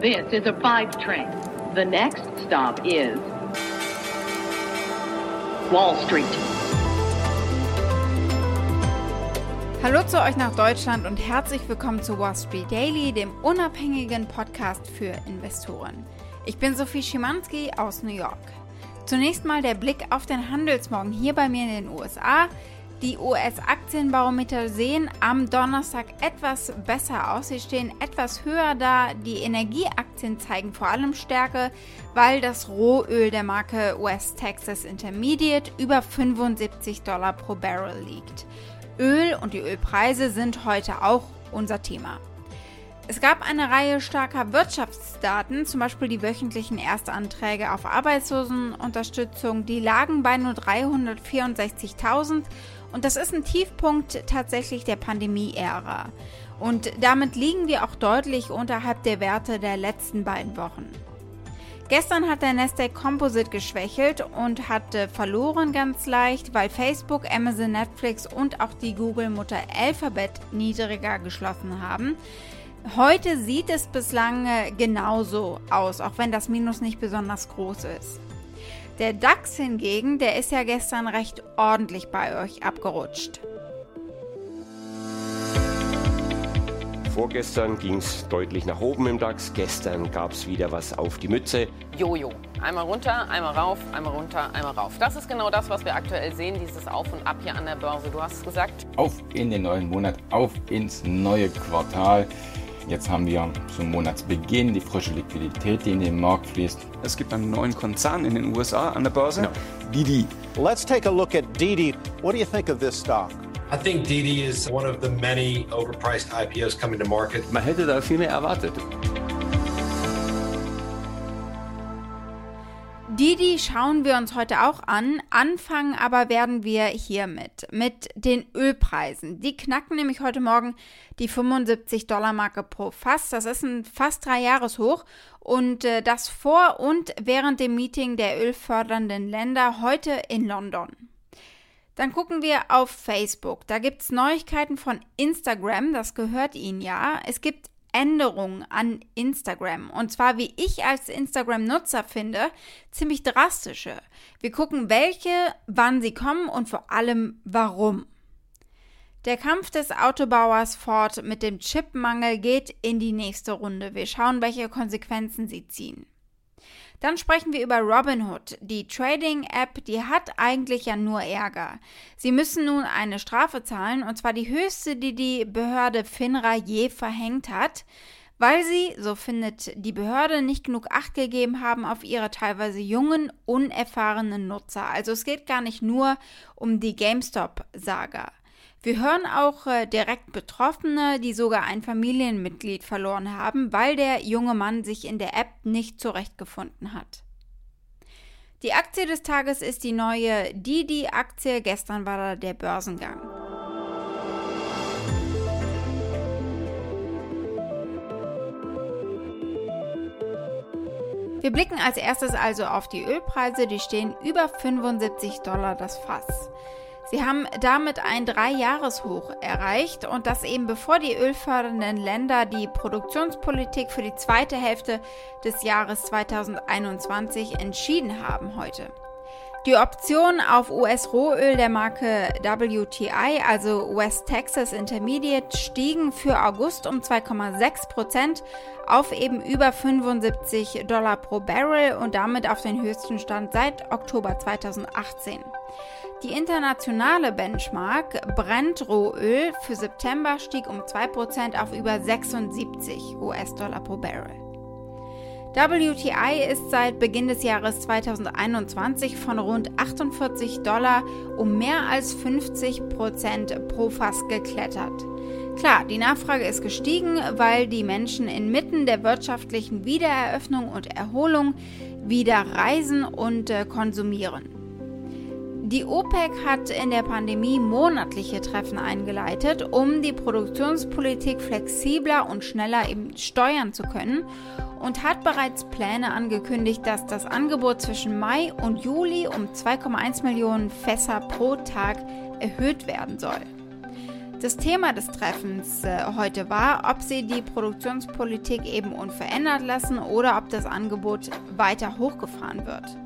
This is a five train. The next stop is Wall Street. Hallo zu euch nach Deutschland und herzlich willkommen zu Wall Street Daily, dem unabhängigen Podcast für Investoren. Ich bin Sophie Schimanski aus New York. Zunächst mal der Blick auf den Handelsmorgen hier bei mir in den USA. Die US-Aktienbarometer sehen am Donnerstag etwas besser aus. Sie stehen etwas höher da. Die Energieaktien zeigen vor allem Stärke, weil das Rohöl der Marke West Texas Intermediate über 75 Dollar pro Barrel liegt. Öl und die Ölpreise sind heute auch unser Thema. Es gab eine Reihe starker Wirtschaftsdaten, zum Beispiel die wöchentlichen Erstanträge auf Arbeitslosenunterstützung, die lagen bei nur 364.000 und das ist ein Tiefpunkt tatsächlich der Pandemie-Ära. Und damit liegen wir auch deutlich unterhalb der Werte der letzten beiden Wochen. Gestern hat der Nasdaq Composite geschwächelt und hat verloren ganz leicht, weil Facebook, Amazon, Netflix und auch die Google-Mutter Alphabet niedriger geschlossen haben. Heute sieht es bislang genauso aus, auch wenn das Minus nicht besonders groß ist. Der DAX hingegen, der ist ja gestern recht ordentlich bei euch abgerutscht. Vorgestern ging es deutlich nach oben im DAX, gestern gab es wieder was auf die Mütze. Jojo. Einmal runter, einmal rauf, einmal runter, einmal rauf. Das ist genau das, was wir aktuell sehen, dieses Auf und Ab hier an der Börse. Du hast es gesagt. Auf in den neuen Monat, auf ins neue Quartal. Jetzt haben wir zum Monatsbeginn die frische Liquidität, die in den Markt fließt. Es gibt einen neuen Konzern in den USA an der Börse. Genau. Didi. Let's take a look at Didi. What do you think of this stock? I think Didi is one of the many overpriced IPOs coming to market. Man hätte da viel mehr erwartet. Didi schauen wir uns heute auch an. Anfangen aber werden wir hiermit, mit den Ölpreisen. Die knacken nämlich heute Morgen die 75 Dollar Marke pro Fass. Das ist ein fast drei Jahreshoch und äh, das vor und während dem Meeting der ölfördernden Länder heute in London. Dann gucken wir auf Facebook. Da gibt es Neuigkeiten von Instagram, das gehört Ihnen ja. Es gibt Änderungen an Instagram. Und zwar, wie ich als Instagram-Nutzer finde, ziemlich drastische. Wir gucken, welche, wann sie kommen und vor allem warum. Der Kampf des Autobauers Ford mit dem Chipmangel geht in die nächste Runde. Wir schauen, welche Konsequenzen sie ziehen. Dann sprechen wir über Robinhood. Die Trading-App, die hat eigentlich ja nur Ärger. Sie müssen nun eine Strafe zahlen, und zwar die höchste, die die Behörde FINRA je verhängt hat, weil sie, so findet die Behörde, nicht genug Acht gegeben haben auf ihre teilweise jungen, unerfahrenen Nutzer. Also es geht gar nicht nur um die GameStop-Saga. Wir hören auch äh, direkt Betroffene, die sogar ein Familienmitglied verloren haben, weil der junge Mann sich in der App nicht zurechtgefunden hat. Die Aktie des Tages ist die neue Didi-Aktie. Gestern war da der Börsengang. Wir blicken als erstes also auf die Ölpreise. Die stehen über 75 Dollar das Fass. Sie haben damit ein Dreijahreshoch erreicht und das eben bevor die ölfördernden Länder die Produktionspolitik für die zweite Hälfte des Jahres 2021 entschieden haben heute. Die Optionen auf US-Rohöl der Marke WTI, also West Texas Intermediate, stiegen für August um 2,6 Prozent auf eben über 75 Dollar pro Barrel und damit auf den höchsten Stand seit Oktober 2018. Die internationale Benchmark Brent-Rohöl für September stieg um 2% auf über 76 US-Dollar pro Barrel. WTI ist seit Beginn des Jahres 2021 von rund 48 Dollar um mehr als 50% pro Fass geklettert. Klar, die Nachfrage ist gestiegen, weil die Menschen inmitten der wirtschaftlichen Wiedereröffnung und Erholung wieder reisen und äh, konsumieren. Die OPEC hat in der Pandemie monatliche Treffen eingeleitet, um die Produktionspolitik flexibler und schneller steuern zu können und hat bereits Pläne angekündigt, dass das Angebot zwischen Mai und Juli um 2,1 Millionen Fässer pro Tag erhöht werden soll. Das Thema des Treffens äh, heute war, ob sie die Produktionspolitik eben unverändert lassen oder ob das Angebot weiter hochgefahren wird.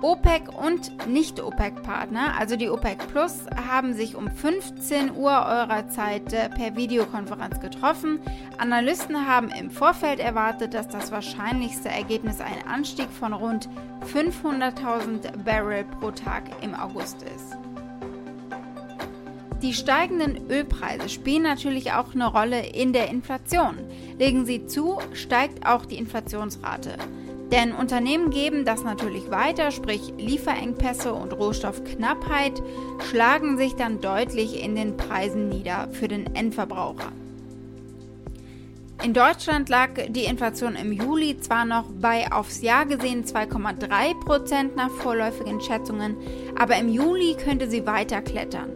OPEC und Nicht-OPEC-Partner, also die OPEC Plus, haben sich um 15 Uhr eurer Zeit äh, per Videokonferenz getroffen. Analysten haben im Vorfeld erwartet, dass das wahrscheinlichste Ergebnis ein Anstieg von rund 500.000 Barrel pro Tag im August ist. Die steigenden Ölpreise spielen natürlich auch eine Rolle in der Inflation. Legen sie zu, steigt auch die Inflationsrate. Denn Unternehmen geben das natürlich weiter, sprich Lieferengpässe und Rohstoffknappheit schlagen sich dann deutlich in den Preisen nieder für den Endverbraucher. In Deutschland lag die Inflation im Juli zwar noch bei aufs Jahr gesehen 2,3 Prozent nach vorläufigen Schätzungen, aber im Juli könnte sie weiter klettern.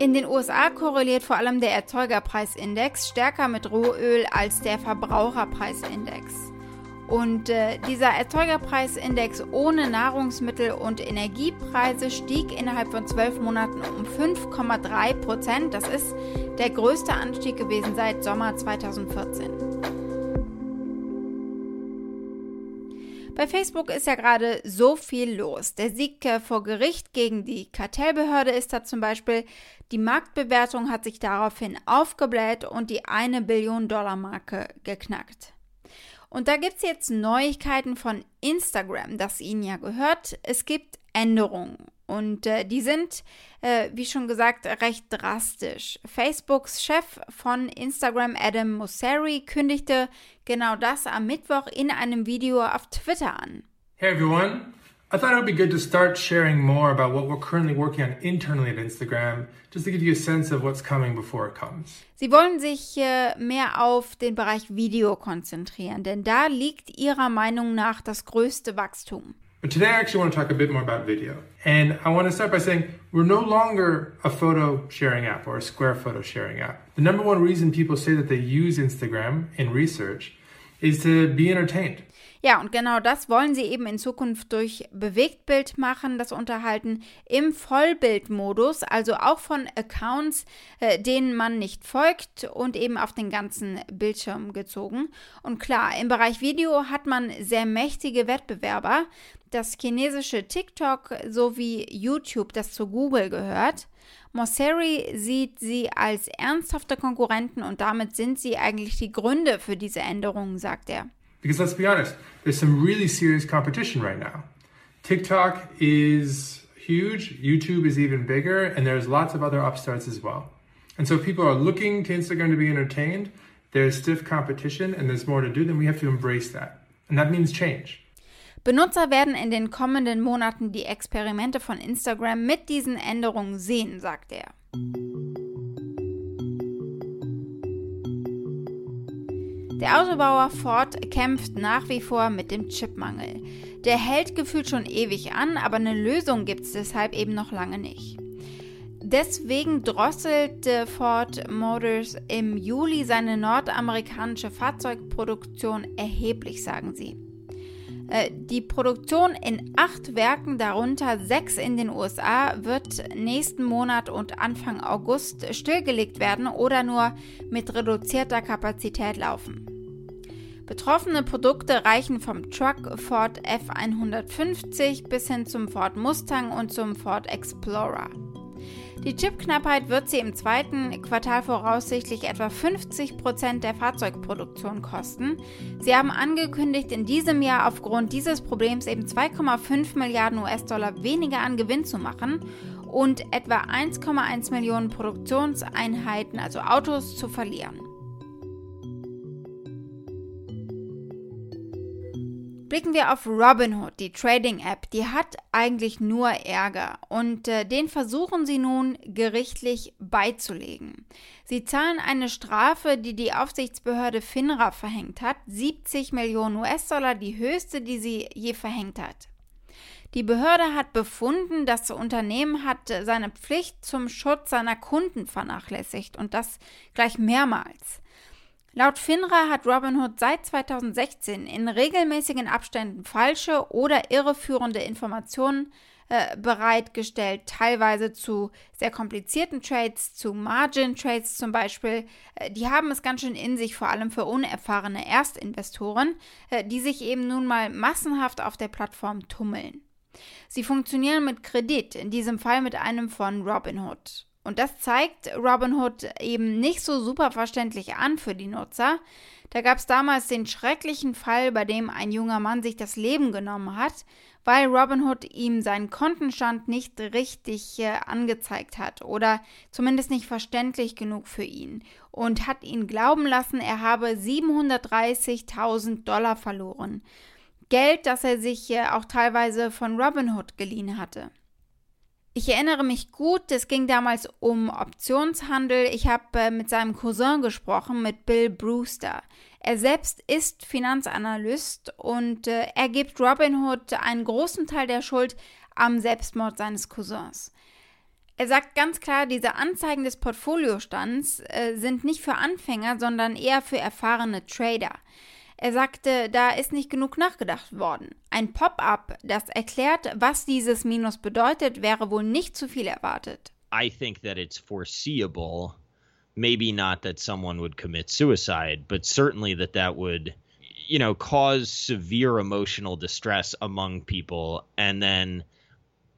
In den USA korreliert vor allem der Erzeugerpreisindex stärker mit Rohöl als der Verbraucherpreisindex. Und äh, dieser Erzeugerpreisindex ohne Nahrungsmittel- und Energiepreise stieg innerhalb von zwölf Monaten um 5,3 Prozent. Das ist der größte Anstieg gewesen seit Sommer 2014. Bei Facebook ist ja gerade so viel los. Der Sieg äh, vor Gericht gegen die Kartellbehörde ist da zum Beispiel. Die Marktbewertung hat sich daraufhin aufgebläht und die eine Billion Dollar Marke geknackt. Und da gibt es jetzt Neuigkeiten von Instagram, das Ihnen ja gehört. Es gibt Änderungen und äh, die sind, äh, wie schon gesagt, recht drastisch. Facebooks Chef von Instagram, Adam Mosseri, kündigte genau das am Mittwoch in einem Video auf Twitter an. Hey everyone, I thought it would be good to start sharing more about what we're currently working on internally at Instagram, just to give you a sense of what's coming before it comes. Sie wollen sich mehr auf den Bereich Video konzentrieren, denn da liegt ihrer Meinung nach das größte Wachstum. But today I actually want to talk a bit more about video. And I want to start by saying we're no longer a photo sharing app or a Square photo sharing app. The number one reason people say that they use Instagram in research is to be entertained. Ja, und genau das wollen sie eben in Zukunft durch Bewegtbild machen, das Unterhalten im Vollbildmodus, also auch von Accounts, äh, denen man nicht folgt und eben auf den ganzen Bildschirm gezogen. Und klar, im Bereich Video hat man sehr mächtige Wettbewerber. Das chinesische TikTok sowie YouTube, das zu Google gehört. Mosseri sieht sie als ernsthafte Konkurrenten und damit sind sie eigentlich die Gründe für diese Änderungen, sagt er. Because let's be honest, there's some really serious competition right now. TikTok is huge, YouTube is even bigger, and there's lots of other upstarts as well. And so people are looking to Instagram to be entertained, there's stiff competition and there's more to do, then we have to embrace that. And that means change. Benutzer werden in den kommenden Monaten die Experimente von Instagram mit diesen Änderungen sehen, sagt er. Der Autobauer Ford kämpft nach wie vor mit dem Chipmangel. Der hält gefühlt schon ewig an, aber eine Lösung gibt es deshalb eben noch lange nicht. Deswegen drosselte Ford Motors im Juli seine nordamerikanische Fahrzeugproduktion erheblich, sagen sie. Äh, die Produktion in acht Werken, darunter sechs in den USA, wird nächsten Monat und Anfang August stillgelegt werden oder nur mit reduzierter Kapazität laufen. Betroffene Produkte reichen vom Truck Ford F150 bis hin zum Ford Mustang und zum Ford Explorer. Die Chipknappheit wird sie im zweiten Quartal voraussichtlich etwa 50 Prozent der Fahrzeugproduktion kosten. Sie haben angekündigt, in diesem Jahr aufgrund dieses Problems eben 2,5 Milliarden US-Dollar weniger an Gewinn zu machen und etwa 1,1 Millionen Produktionseinheiten, also Autos, zu verlieren. Blicken wir auf Robinhood, die Trading-App. Die hat eigentlich nur Ärger und äh, den versuchen sie nun gerichtlich beizulegen. Sie zahlen eine Strafe, die die Aufsichtsbehörde FINRA verhängt hat, 70 Millionen US-Dollar, die höchste, die sie je verhängt hat. Die Behörde hat befunden, das Unternehmen hat seine Pflicht zum Schutz seiner Kunden vernachlässigt und das gleich mehrmals. Laut FINRA hat Robinhood seit 2016 in regelmäßigen Abständen falsche oder irreführende Informationen äh, bereitgestellt, teilweise zu sehr komplizierten Trades, zu Margin Trades zum Beispiel. Äh, die haben es ganz schön in sich, vor allem für unerfahrene Erstinvestoren, äh, die sich eben nun mal massenhaft auf der Plattform tummeln. Sie funktionieren mit Kredit, in diesem Fall mit einem von Robinhood. Und das zeigt Robinhood eben nicht so super verständlich an für die Nutzer. Da gab es damals den schrecklichen Fall, bei dem ein junger Mann sich das Leben genommen hat, weil Robinhood ihm seinen Kontenstand nicht richtig äh, angezeigt hat oder zumindest nicht verständlich genug für ihn und hat ihn glauben lassen, er habe 730.000 Dollar verloren. Geld, das er sich äh, auch teilweise von Robinhood geliehen hatte. Ich erinnere mich gut, es ging damals um Optionshandel. Ich habe äh, mit seinem Cousin gesprochen, mit Bill Brewster. Er selbst ist Finanzanalyst und äh, er gibt Robinhood einen großen Teil der Schuld am Selbstmord seines Cousins. Er sagt ganz klar, diese Anzeigen des Portfoliostands äh, sind nicht für Anfänger, sondern eher für erfahrene Trader. Er sagte, da ist nicht genug nachgedacht worden. Ein Pop-up, das erklärt, was dieses Minus bedeutet, wäre wohl nicht zu viel erwartet. I think that it's foreseeable, maybe not that someone would commit suicide, but certainly that that would you know cause severe emotional distress among people and then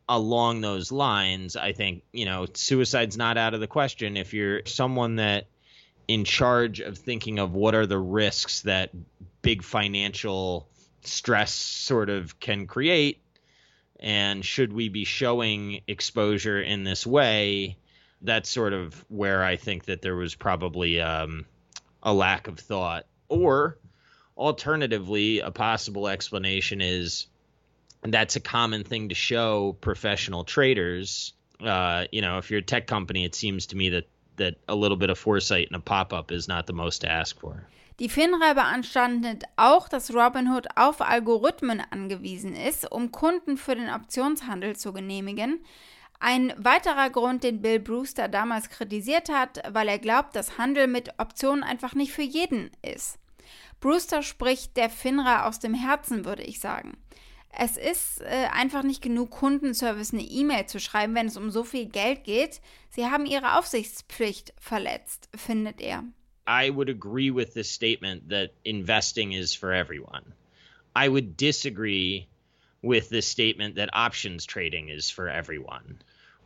along those lines, I think, you know, suicide's not out of the question if you're someone that in charge of thinking of what are the risks that big financial stress sort of can create. And should we be showing exposure in this way that's sort of where i think that there was probably um, a lack of thought. Or alternatively a possible explanation is that's a common thing to show professional traders. Uh, you know if you're a tech company it seems to me that that a little bit of foresight and a pop-up is not the most to ask for. Die FINRA beanstandet auch, dass Robinhood auf Algorithmen angewiesen ist, um Kunden für den Optionshandel zu genehmigen. Ein weiterer Grund, den Bill Brewster damals kritisiert hat, weil er glaubt, dass Handel mit Optionen einfach nicht für jeden ist. Brewster spricht der FINRA aus dem Herzen, würde ich sagen. Es ist äh, einfach nicht genug, Kundenservice eine E-Mail zu schreiben, wenn es um so viel Geld geht. Sie haben ihre Aufsichtspflicht verletzt, findet er. I would agree with this statement that investing is for everyone. I would disagree with the statement that options trading is for everyone.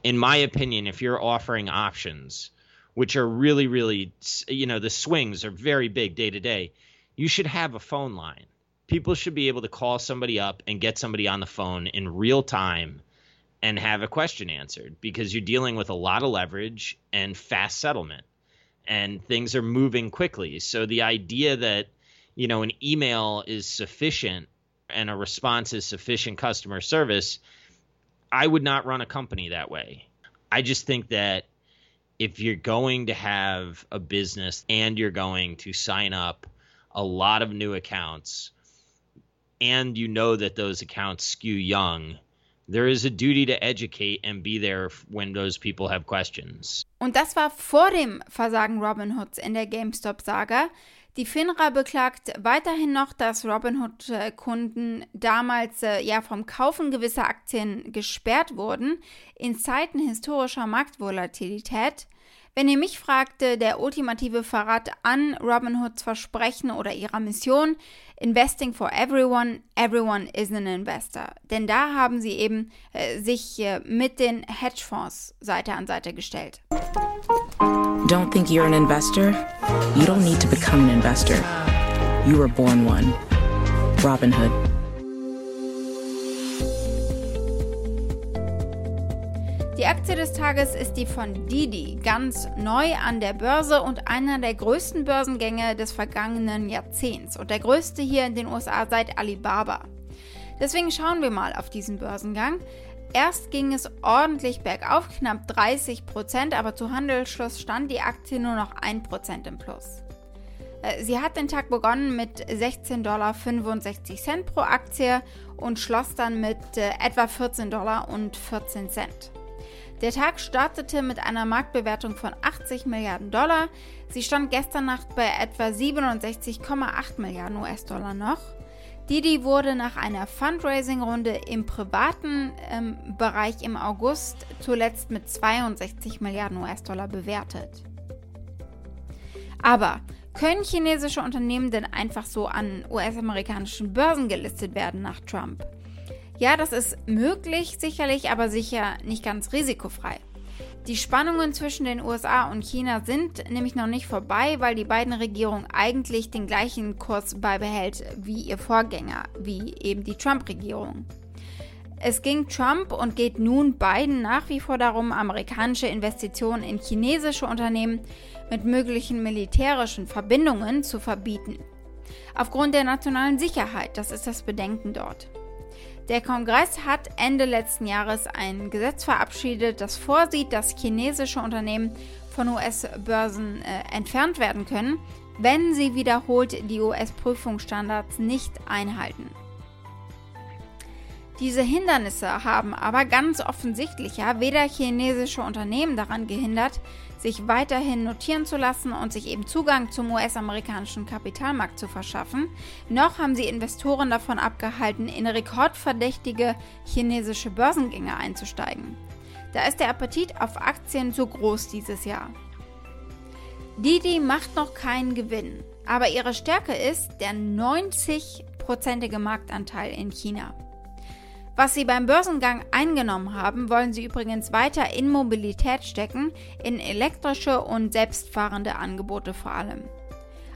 In my opinion, if you're offering options, which are really, really, you know, the swings are very big day to day, you should have a phone line people should be able to call somebody up and get somebody on the phone in real time and have a question answered because you're dealing with a lot of leverage and fast settlement and things are moving quickly. So the idea that, you know, an email is sufficient and a response is sufficient customer service, I would not run a company that way. I just think that if you're going to have a business and you're going to sign up a lot of new accounts, and you know that those accounts skew young, there is a duty to educate and be there when those people have questions. Und das war vor dem Versagen Robinhoods in der GameStop-Saga. Die FINRA beklagt weiterhin noch, dass Robinhood-Kunden damals äh, ja vom Kaufen gewisser Aktien gesperrt wurden in Zeiten historischer Marktvolatilität. Wenn ihr mich fragte, der ultimative Verrat an Robinhoods Versprechen oder ihrer Mission, Investing for Everyone, Everyone is an Investor. Denn da haben sie eben äh, sich äh, mit den Hedgefonds Seite an Seite gestellt. Don't think you're an investor? You don't need to become an investor. You were born one. Robinhood. Tages ist die von Didi, ganz neu an der Börse und einer der größten Börsengänge des vergangenen Jahrzehnts und der größte hier in den USA seit Alibaba. Deswegen schauen wir mal auf diesen Börsengang. Erst ging es ordentlich bergauf, knapp 30 Prozent, aber zu Handelsschluss stand die Aktie nur noch 1 Prozent im Plus. Äh, sie hat den Tag begonnen mit 16,65 Dollar pro Aktie und schloss dann mit äh, etwa 14 Dollar und 14 Cent. Der Tag startete mit einer Marktbewertung von 80 Milliarden Dollar. Sie stand gestern Nacht bei etwa 67,8 Milliarden US-Dollar noch. Didi wurde nach einer Fundraising-Runde im privaten ähm, Bereich im August zuletzt mit 62 Milliarden US-Dollar bewertet. Aber können chinesische Unternehmen denn einfach so an US-amerikanischen Börsen gelistet werden nach Trump? Ja, das ist möglich, sicherlich, aber sicher nicht ganz risikofrei. Die Spannungen zwischen den USA und China sind nämlich noch nicht vorbei, weil die beiden Regierungen eigentlich den gleichen Kurs beibehält wie ihr Vorgänger, wie eben die Trump-Regierung. Es ging Trump und geht nun Biden nach wie vor darum, amerikanische Investitionen in chinesische Unternehmen mit möglichen militärischen Verbindungen zu verbieten. Aufgrund der nationalen Sicherheit, das ist das Bedenken dort. Der Kongress hat Ende letzten Jahres ein Gesetz verabschiedet, das vorsieht, dass chinesische Unternehmen von US-Börsen äh, entfernt werden können, wenn sie wiederholt die US-Prüfungsstandards nicht einhalten. Diese Hindernisse haben aber ganz offensichtlich ja weder chinesische Unternehmen daran gehindert, sich weiterhin notieren zu lassen und sich eben Zugang zum US-amerikanischen Kapitalmarkt zu verschaffen, noch haben sie Investoren davon abgehalten, in rekordverdächtige chinesische Börsengänge einzusteigen. Da ist der Appetit auf Aktien zu groß dieses Jahr. Didi macht noch keinen Gewinn, aber ihre Stärke ist der 90-prozentige Marktanteil in China. Was sie beim Börsengang eingenommen haben, wollen sie übrigens weiter in Mobilität stecken, in elektrische und selbstfahrende Angebote vor allem.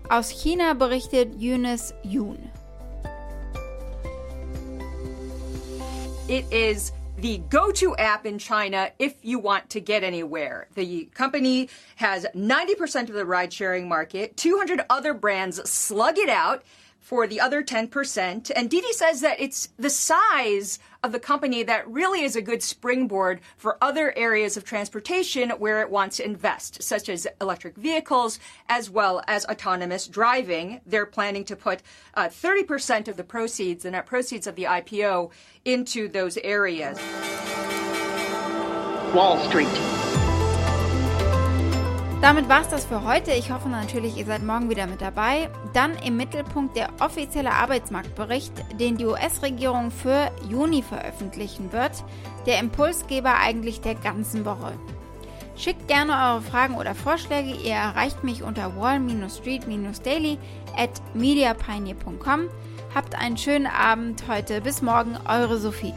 Aus China berichtet Eunice Yoon. It is the go to app in China if you want to get anywhere. The company has 90% of the ride sharing market, 200 other brands slug it out. For the other 10%. And Didi says that it's the size of the company that really is a good springboard for other areas of transportation where it wants to invest, such as electric vehicles as well as autonomous driving. They're planning to put uh, 30% of the proceeds, the net proceeds of the IPO, into those areas. Wall Street. Damit war es das für heute. Ich hoffe natürlich, ihr seid morgen wieder mit dabei. Dann im Mittelpunkt der offizielle Arbeitsmarktbericht, den die US-Regierung für Juni veröffentlichen wird. Der Impulsgeber eigentlich der ganzen Woche. Schickt gerne eure Fragen oder Vorschläge. Ihr erreicht mich unter wall-street-daily at mediapioneer.com. Habt einen schönen Abend heute. Bis morgen, eure Sophie.